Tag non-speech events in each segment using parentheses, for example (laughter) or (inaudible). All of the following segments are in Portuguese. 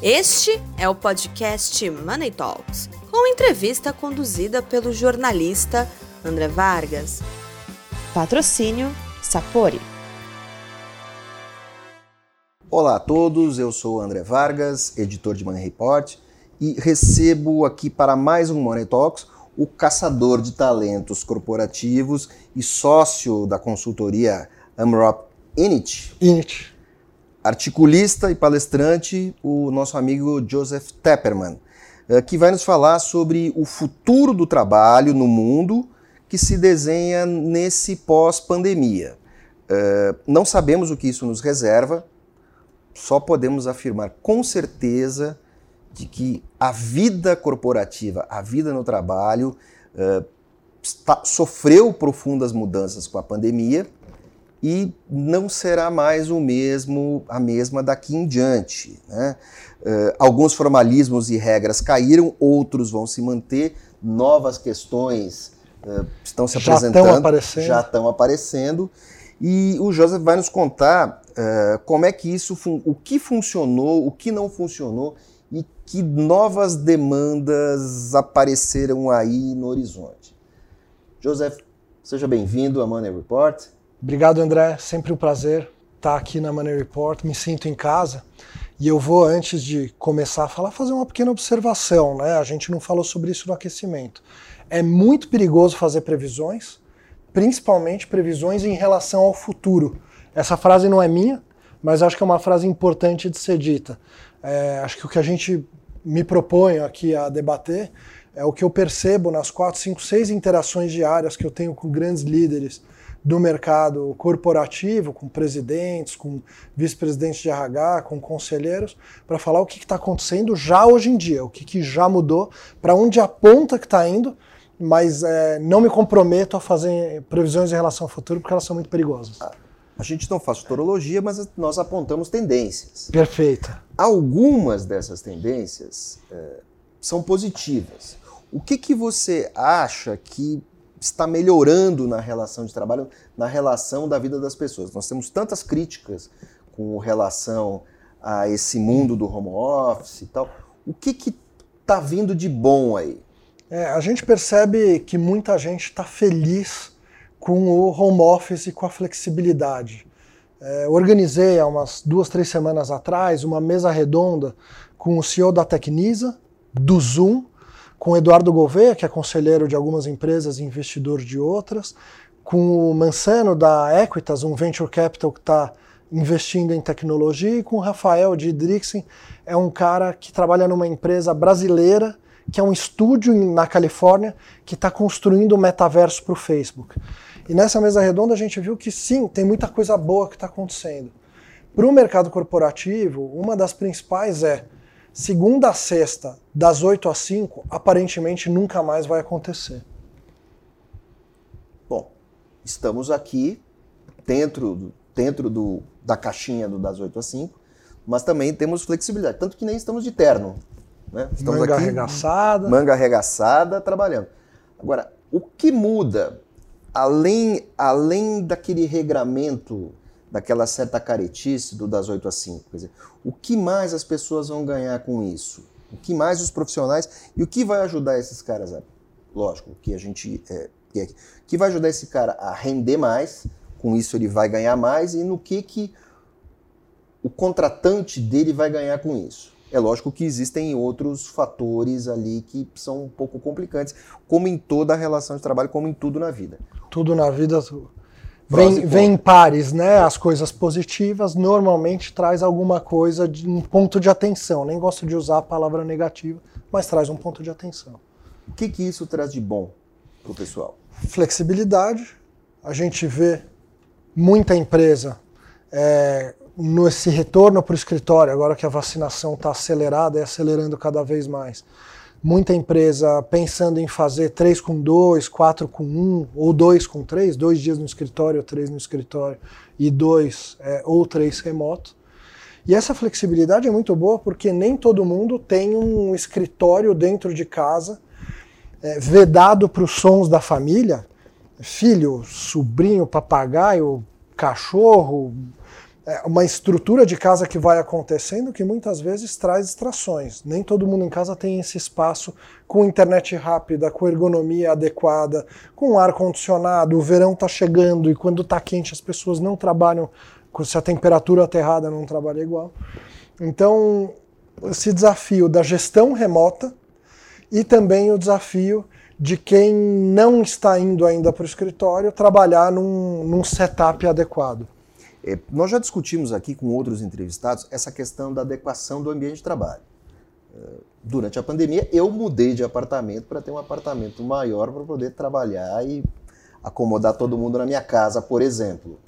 Este é o podcast Money Talks, com entrevista conduzida pelo jornalista André Vargas. Patrocínio Sapori. Olá a todos, eu sou André Vargas, editor de Money Report, e recebo aqui para mais um Money Talks o caçador de talentos corporativos e sócio da consultoria Amrop Init. Init articulista e palestrante, o nosso amigo Joseph Tepperman, eh, que vai nos falar sobre o futuro do trabalho no mundo que se desenha nesse pós-pandemia. Eh, não sabemos o que isso nos reserva, só podemos afirmar com certeza de que a vida corporativa, a vida no trabalho, eh, sofreu profundas mudanças com a pandemia e não será mais o mesmo, a mesma daqui em diante. Né? Uh, alguns formalismos e regras caíram, outros vão se manter, novas questões uh, estão se já apresentando, estão aparecendo. já estão aparecendo, e o Joseph vai nos contar uh, como é que isso, o que funcionou, o que não funcionou e que novas demandas apareceram aí no horizonte. Joseph, seja bem-vindo a Money Report. Obrigado, André. Sempre um prazer estar aqui na Money Report. Me sinto em casa. E eu vou, antes de começar a falar, fazer uma pequena observação. Né? A gente não falou sobre isso no aquecimento. É muito perigoso fazer previsões, principalmente previsões em relação ao futuro. Essa frase não é minha, mas acho que é uma frase importante de ser dita. É, acho que o que a gente me propõe aqui a debater é o que eu percebo nas quatro, cinco, seis interações diárias que eu tenho com grandes líderes do mercado corporativo, com presidentes, com vice-presidentes de RH, com conselheiros, para falar o que está acontecendo já hoje em dia, o que, que já mudou, para onde aponta que está indo, mas é, não me comprometo a fazer previsões em relação ao futuro, porque elas são muito perigosas. A gente não faz futurologia, mas nós apontamos tendências. Perfeita. Algumas dessas tendências é, são positivas. O que, que você acha que está melhorando na relação de trabalho, na relação da vida das pessoas. Nós temos tantas críticas com relação a esse mundo do home office e tal. O que está vindo de bom aí? É, a gente percebe que muita gente está feliz com o home office e com a flexibilidade. É, organizei há umas duas, três semanas atrás uma mesa redonda com o CEO da Tecnisa, do Zoom, com Eduardo Gouveia, que é conselheiro de algumas empresas e investidor de outras, com o Mansano da Equitas, um venture capital que está investindo em tecnologia, e com o Rafael de Drixen, é um cara que trabalha numa empresa brasileira, que é um estúdio na Califórnia, que está construindo o metaverso para o Facebook. E nessa mesa redonda a gente viu que sim, tem muita coisa boa que está acontecendo. Para o mercado corporativo, uma das principais é segunda a sexta, das 8 às 5, aparentemente nunca mais vai acontecer. Bom, estamos aqui dentro, dentro do, da caixinha do das 8 às 5, mas também temos flexibilidade, tanto que nem estamos de terno. Né? Estamos manga aqui, arregaçada. Manga arregaçada, trabalhando. Agora, o que muda, além, além daquele regramento daquela certa caretice do das 8 às 5. Quer dizer, o que mais as pessoas vão ganhar com isso? O que mais os profissionais e o que vai ajudar esses caras a, lógico, que a gente é, que, que vai ajudar esse cara a render mais, com isso ele vai ganhar mais e no que que o contratante dele vai ganhar com isso. É lógico que existem outros fatores ali que são um pouco complicantes, como em toda a relação de trabalho, como em tudo na vida. Tudo na vida Vem, vem em pares, né? As coisas positivas normalmente traz alguma coisa de um ponto de atenção. Nem gosto de usar a palavra negativa, mas traz um ponto de atenção. O que, que isso traz de bom para o pessoal? Flexibilidade. A gente vê muita empresa é, nesse retorno para o escritório, agora que a vacinação está acelerada e acelerando cada vez mais muita empresa pensando em fazer 3 com 2, 4 com 1, ou 2 com 3, dois dias no escritório, três no escritório, e dois é, ou três remoto. E essa flexibilidade é muito boa porque nem todo mundo tem um escritório dentro de casa é, vedado para os sons da família, filho, sobrinho, papagaio, cachorro, uma estrutura de casa que vai acontecendo que muitas vezes traz distrações. Nem todo mundo em casa tem esse espaço com internet rápida, com ergonomia adequada, com ar condicionado. O verão está chegando e quando está quente as pessoas não trabalham, se a temperatura está errada não trabalha igual. Então, esse desafio da gestão remota e também o desafio de quem não está indo ainda para o escritório trabalhar num, num setup adequado. É, nós já discutimos aqui com outros entrevistados essa questão da adequação do ambiente de trabalho. É, durante a pandemia, eu mudei de apartamento para ter um apartamento maior para poder trabalhar e acomodar todo mundo na minha casa, por exemplo.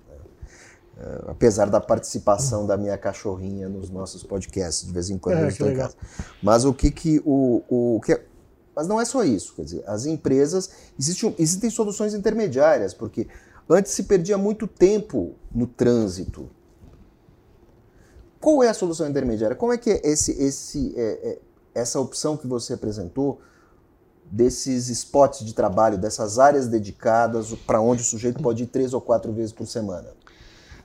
É, apesar da participação da minha cachorrinha nos nossos podcasts, de vez em quando é, eu estou em casa. Mas o que que o, o que mas não é só isso, quer dizer, as empresas existem, existem soluções intermediárias, porque Antes se perdia muito tempo no trânsito. Qual é a solução intermediária? Como é que é esse, esse, é, é, essa opção que você apresentou desses spots de trabalho, dessas áreas dedicadas para onde o sujeito pode ir três ou quatro vezes por semana?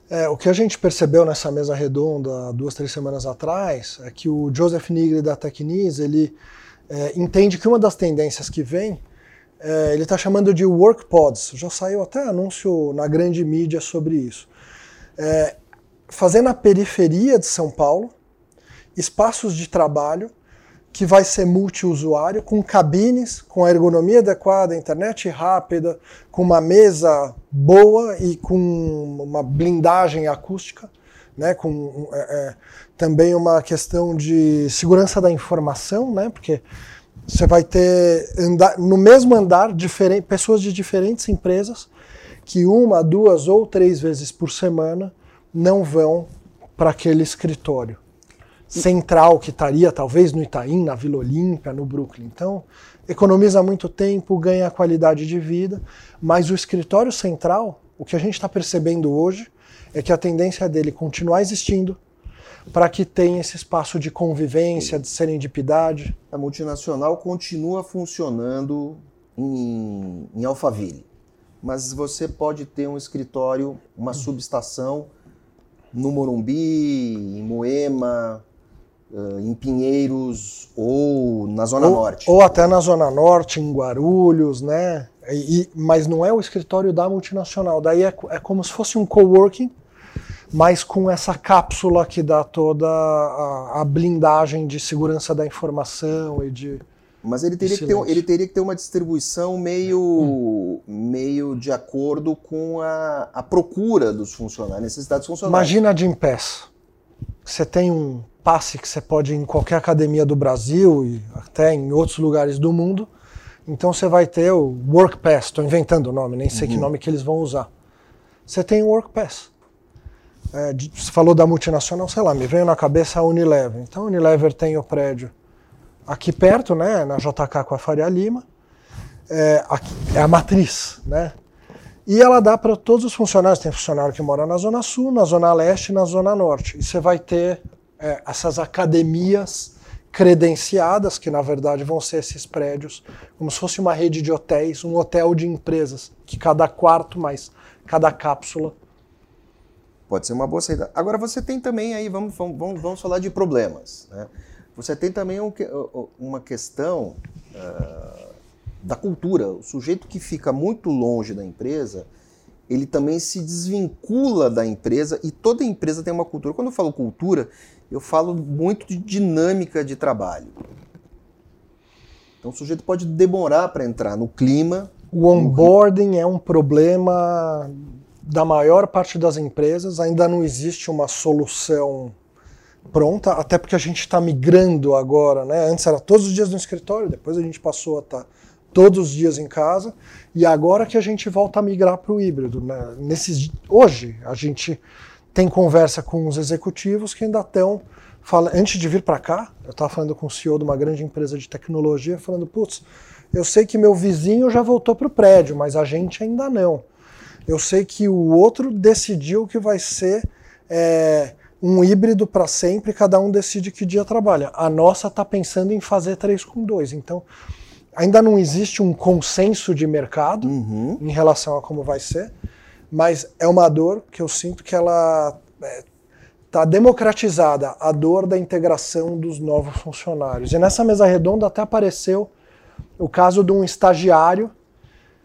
É, o que a gente percebeu nessa mesa redonda duas, três semanas atrás é que o Joseph Nigri da Tecnis ele é, entende que uma das tendências que vem é, ele está chamando de work pods. Já saiu até anúncio na grande mídia sobre isso. É, fazer na periferia de São Paulo espaços de trabalho que vai ser multiusuário, com cabines, com a ergonomia adequada, internet rápida, com uma mesa boa e com uma blindagem acústica, né, com é, é, também uma questão de segurança da informação, né, porque você vai ter andar, no mesmo andar diferente, pessoas de diferentes empresas que uma, duas ou três vezes por semana não vão para aquele escritório central que estaria talvez no Itaim, na Vila Olímpia, no Brooklyn. Então, economiza muito tempo, ganha qualidade de vida, mas o escritório central, o que a gente está percebendo hoje é que a tendência dele continuar existindo, para que tenha esse espaço de convivência, de serendipidade. A multinacional continua funcionando em, em Alphaville, mas você pode ter um escritório, uma subestação no Morumbi, em Moema, eh, em Pinheiros ou na Zona ou, Norte. Ou até na Zona Norte, em Guarulhos, né? E, mas não é o escritório da multinacional. Daí é, é como se fosse um coworking, mas com essa cápsula que dá toda a, a blindagem de segurança da informação e de. Mas ele teria, que ter, ele teria que ter uma distribuição meio, hum. meio de acordo com a, a procura dos funcionários, necessidades funcionários. Imagina a Jim Pass. Você tem um passe que você pode ir em qualquer academia do Brasil e até em outros lugares do mundo. Então você vai ter o Work Pass, estou inventando o nome, nem sei uhum. que nome que eles vão usar. Você tem o Work Pass. É, você falou da multinacional, sei lá, me veio na cabeça a Unilever. Então a Unilever tem o prédio aqui perto, né, na JK com a Faria Lima, é, aqui, é a matriz, né? E ela dá para todos os funcionários. Tem funcionário que mora na Zona Sul, na Zona Leste e na Zona Norte. E você vai ter é, essas academias credenciadas, que na verdade vão ser esses prédios, como se fosse uma rede de hotéis, um hotel de empresas, que cada quarto mais cada cápsula Pode ser uma boa saída. Agora você tem também aí, vamos, vamos, vamos falar de problemas. Né? Você tem também um, uma questão uh, da cultura. O sujeito que fica muito longe da empresa, ele também se desvincula da empresa e toda empresa tem uma cultura. Quando eu falo cultura, eu falo muito de dinâmica de trabalho. Então o sujeito pode demorar para entrar no clima. O onboarding é um problema da maior parte das empresas ainda não existe uma solução pronta, até porque a gente está migrando agora, né? Antes era todos os dias no escritório, depois a gente passou a estar tá todos os dias em casa, e agora que a gente volta a migrar para o híbrido. Né? Nesses, hoje a gente tem conversa com os executivos que ainda estão antes de vir para cá, eu estava falando com o CEO de uma grande empresa de tecnologia, falando, putz, eu sei que meu vizinho já voltou para o prédio, mas a gente ainda não. Eu sei que o outro decidiu que vai ser é, um híbrido para sempre, cada um decide que dia trabalha. A nossa está pensando em fazer três com dois. Então, ainda não existe um consenso de mercado uhum. em relação a como vai ser, mas é uma dor que eu sinto que ela é, está democratizada a dor da integração dos novos funcionários. E nessa mesa redonda até apareceu o caso de um estagiário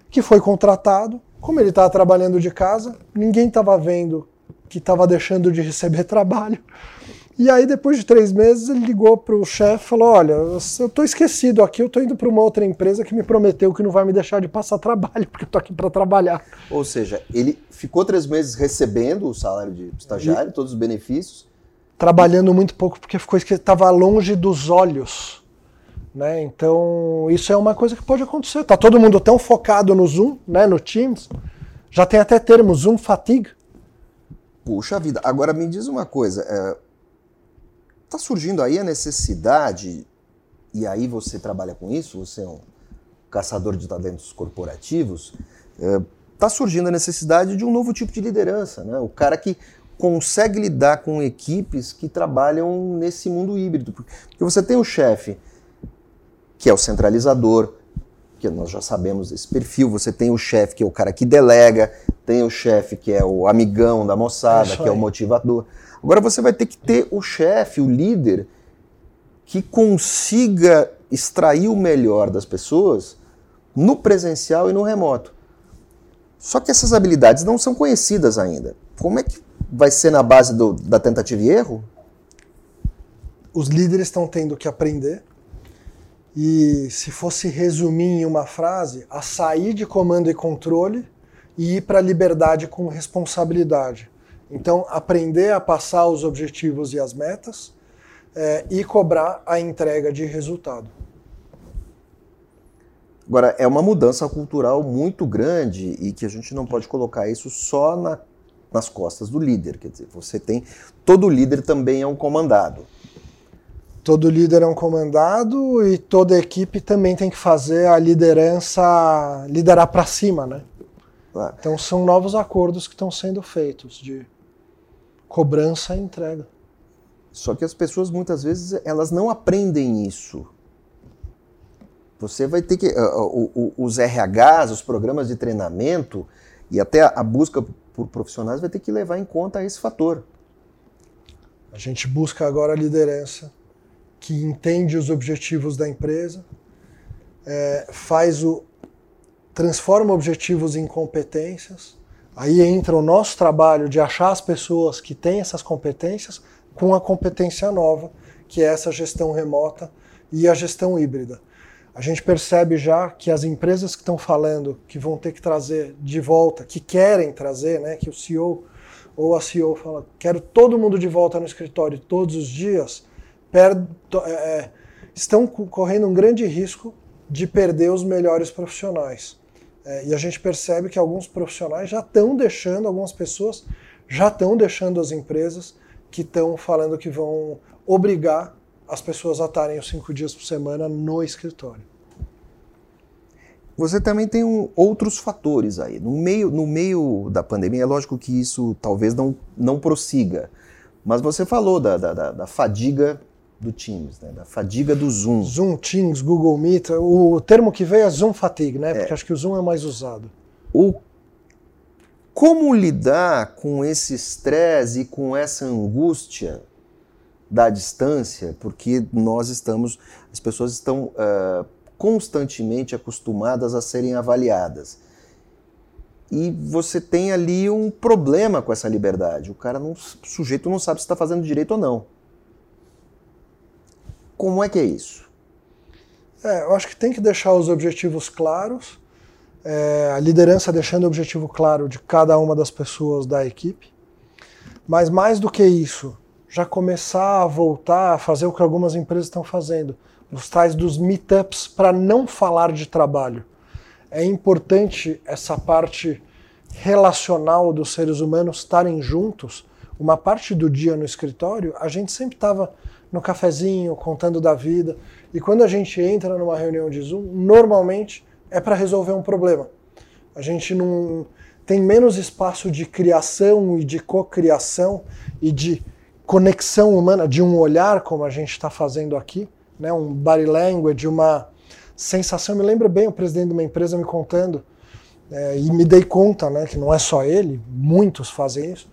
que foi contratado, como ele estava trabalhando de casa, ninguém estava vendo que estava deixando de receber (laughs) trabalho. E aí, depois de três meses, ele ligou para o chefe e falou: Olha, eu estou esquecido aqui, eu estou indo para uma outra empresa que me prometeu que não vai me deixar de passar trabalho, (laughs) porque eu estou aqui para trabalhar. Ou seja, ele ficou três meses recebendo o salário de estagiário, e... todos os benefícios. Trabalhando muito pouco, porque ficou estava longe dos olhos. Né? Então, isso é uma coisa que pode acontecer. Tá todo mundo tão focado no Zoom, né, no Teams. Já tem até termo Zoom fatigue. Puxa vida. Agora me diz uma coisa. É Está surgindo aí a necessidade, e aí você trabalha com isso, você é um caçador de talentos corporativos, é, surgindo a necessidade de um novo tipo de liderança, né? O cara que consegue lidar com equipes que trabalham nesse mundo híbrido. Porque você tem o chefe, que é o centralizador, que nós já sabemos esse perfil, você tem o chefe, que é o cara que delega, tem o chefe, que é o amigão da moçada, é que é o motivador. Agora você vai ter que ter o chefe, o líder, que consiga extrair o melhor das pessoas no presencial e no remoto. Só que essas habilidades não são conhecidas ainda. Como é que vai ser na base do, da tentativa e erro? Os líderes estão tendo que aprender. E se fosse resumir em uma frase, a sair de comando e controle e ir para a liberdade com responsabilidade. Então, aprender a passar os objetivos e as metas é, e cobrar a entrega de resultado. Agora, é uma mudança cultural muito grande e que a gente não pode colocar isso só na, nas costas do líder. Quer dizer, você tem. Todo líder também é um comandado. Todo líder é um comandado e toda equipe também tem que fazer a liderança liderar para cima, né? Então são novos acordos que estão sendo feitos de cobrança e entrega. Só que as pessoas muitas vezes elas não aprendem isso. Você vai ter que uh, os RHs, os programas de treinamento e até a busca por profissionais vai ter que levar em conta esse fator. A gente busca agora a liderança que entende os objetivos da empresa, é, faz o transforma objetivos em competências Aí entra o nosso trabalho de achar as pessoas que têm essas competências com a competência nova, que é essa gestão remota e a gestão híbrida. A gente percebe já que as empresas que estão falando que vão ter que trazer de volta, que querem trazer, né, que o CEO ou a CEO fala, quero todo mundo de volta no escritório todos os dias, é, é, estão correndo um grande risco de perder os melhores profissionais. É, e a gente percebe que alguns profissionais já estão deixando, algumas pessoas já estão deixando as empresas que estão falando que vão obrigar as pessoas a estarem os cinco dias por semana no escritório. Você também tem um, outros fatores aí. No meio, no meio da pandemia, é lógico que isso talvez não, não prossiga, mas você falou da, da, da fadiga do Teams, né? da fadiga do Zoom. Zoom, Teams, Google Meet, o termo que veio é Zoom fatigue, né? Porque é. acho que o Zoom é mais usado. O como lidar com esse estresse e com essa angústia da distância, porque nós estamos, as pessoas estão uh, constantemente acostumadas a serem avaliadas. E você tem ali um problema com essa liberdade. O cara não, o sujeito não sabe se está fazendo direito ou não. Como é que é isso? É, eu acho que tem que deixar os objetivos claros, é, a liderança deixando o objetivo claro de cada uma das pessoas da equipe. Mas mais do que isso, já começar a voltar a fazer o que algumas empresas estão fazendo, os tais dos meetups para não falar de trabalho. É importante essa parte relacional dos seres humanos estarem juntos. Uma parte do dia no escritório, a gente sempre estava no cafezinho, contando da vida. E quando a gente entra numa reunião de Zoom, normalmente é para resolver um problema. A gente não tem menos espaço de criação e de cocriação e de conexão humana, de um olhar como a gente está fazendo aqui, né? um body language, uma sensação. Me lembra bem o presidente de uma empresa me contando, é, e me dei conta né, que não é só ele, muitos fazem isso.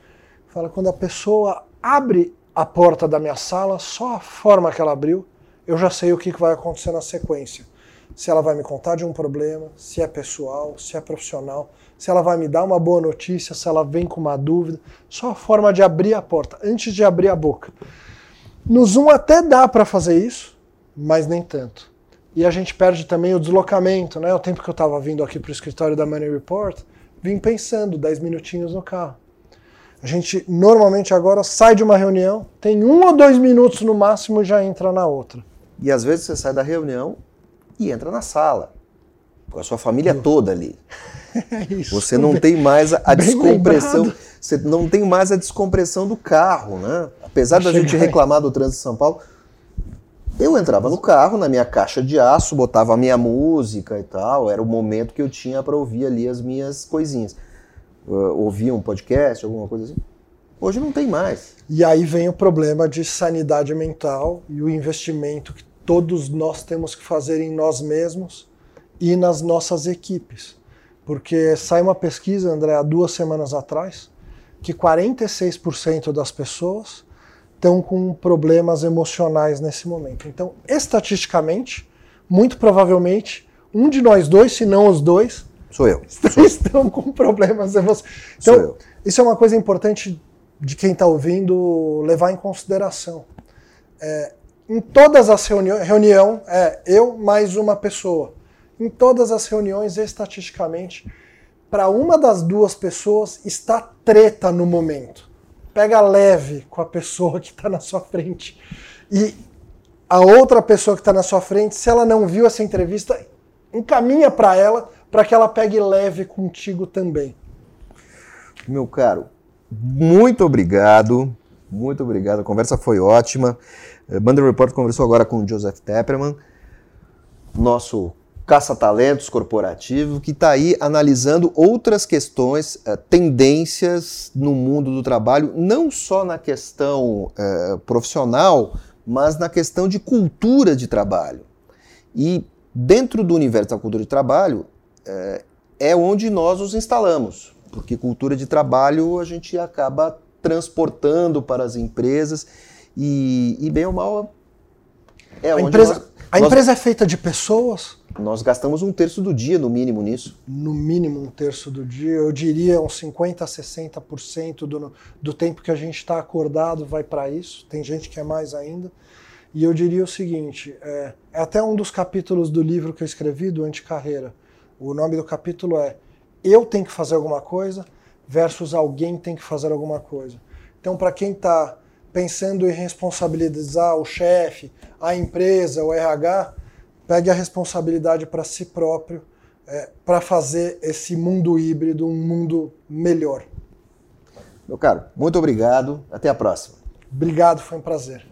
Fala quando a pessoa abre a porta da minha sala, só a forma que ela abriu, eu já sei o que vai acontecer na sequência. Se ela vai me contar de um problema, se é pessoal, se é profissional, se ela vai me dar uma boa notícia, se ela vem com uma dúvida. Só a forma de abrir a porta, antes de abrir a boca. No Zoom até dá para fazer isso, mas nem tanto. E a gente perde também o deslocamento, né? O tempo que eu estava vindo aqui para o escritório da Money Report, vim pensando 10 minutinhos no carro. A gente normalmente agora sai de uma reunião, tem um ou dois minutos no máximo e já entra na outra. E às vezes você sai da reunião e entra na sala, com a sua família toda ali. (laughs) É isso, você não bem, tem mais a, (laughs) descompressão, lembrado. você não tem mais a descompressão do carro, né? Apesar da gente reclamar do trânsito de São Paulo, eu entrava no carro, na minha caixa de aço, botava a minha música e tal, era o momento que eu tinha para ouvir ali as minhas coisinhas uh, ouvir um podcast, alguma coisa assim. Hoje não tem mais. E aí vem o problema de sanidade mental e o investimento que todos nós temos que fazer em nós mesmos e nas nossas equipes. Porque sai uma pesquisa, André, há duas semanas atrás, que 46% das pessoas estão com problemas emocionais nesse momento. Então, estatisticamente, muito provavelmente, um de nós dois, se não os dois, Sou eu. (laughs) Sou estão com problemas emocionais. Então, isso é uma coisa importante de quem está ouvindo levar em consideração. É, em todas as reuniões, reunião é eu mais uma pessoa. Em todas as reuniões, estatisticamente, para uma das duas pessoas está treta no momento. Pega leve com a pessoa que está na sua frente. E a outra pessoa que está na sua frente, se ela não viu essa entrevista, encaminha para ela para que ela pegue leve contigo também. Meu caro, muito obrigado. Muito obrigado. A conversa foi ótima. Eh, Banda Report conversou agora com o Joseph Tepperman, nosso caça-talentos corporativo, que está aí analisando outras questões, eh, tendências no mundo do trabalho, não só na questão eh, profissional, mas na questão de cultura de trabalho. E dentro do universo da cultura de trabalho, é, é onde nós os instalamos, porque cultura de trabalho a gente acaba transportando para as empresas e, e bem ou mal é a empresa, nós, a nós, empresa é feita de pessoas. Nós gastamos um terço do dia, no mínimo, nisso. No mínimo um terço do dia. Eu diria uns 50% a 60% do, do tempo que a gente está acordado vai para isso. Tem gente que é mais ainda. E eu diria o seguinte: é, é até um dos capítulos do livro que eu escrevi, do Anticarreira. O nome do capítulo é Eu tenho que fazer alguma coisa versus alguém tem que fazer alguma coisa. Então, para quem está pensando em responsabilizar o chefe, a empresa, o RH, pegue a responsabilidade para si próprio é, para fazer esse mundo híbrido um mundo melhor. Meu caro, muito obrigado. Até a próxima. Obrigado, foi um prazer.